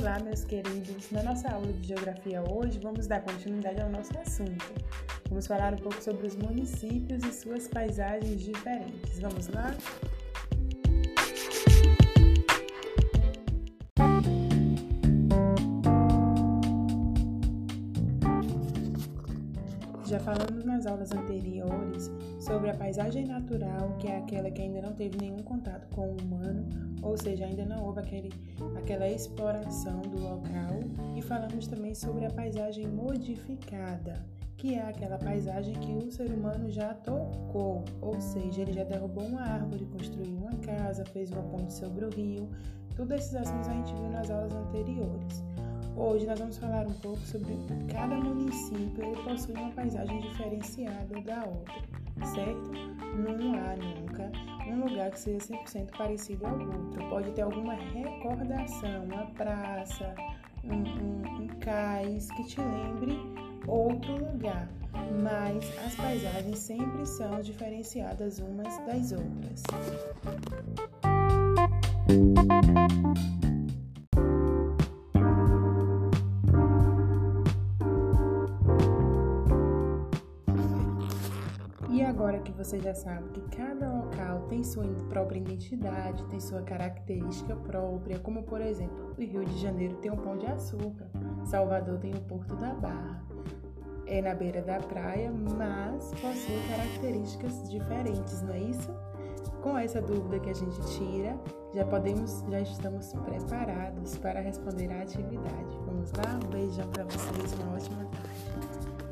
Olá, meus queridos! Na nossa aula de Geografia hoje, vamos dar continuidade ao nosso assunto. Vamos falar um pouco sobre os municípios e suas paisagens diferentes. Vamos lá? Já falamos nas aulas anteriores sobre a paisagem natural, que é aquela que ainda não teve nenhum contato com o humano, ou seja, ainda não houve aquele, aquela exploração do local, e falamos também sobre a paisagem modificada, que é aquela paisagem que o ser humano já tocou, ou seja, ele já derrubou uma árvore, construiu uma casa, fez uma ponte sobre o rio. Todos esses assuntos a gente viu nas aulas anteriores. Hoje nós vamos falar um pouco sobre cada município ele possui uma paisagem diferenciada da outra, certo? Não há nunca um lugar que seja 100% parecido ao outro. Pode ter alguma recordação, uma praça, um, um, um cais que te lembre outro lugar, mas as paisagens sempre são diferenciadas umas das outras. E agora que você já sabe que cada local tem sua própria identidade, tem sua característica própria, como por exemplo, o Rio de Janeiro tem o Pão de Açúcar, Salvador tem o Porto da Barra. É na beira da praia, mas possui características diferentes, não é isso? Com essa dúvida que a gente tira, já podemos, já estamos preparados para responder à atividade. Vamos lá? Um beijão para vocês, uma ótima tarde.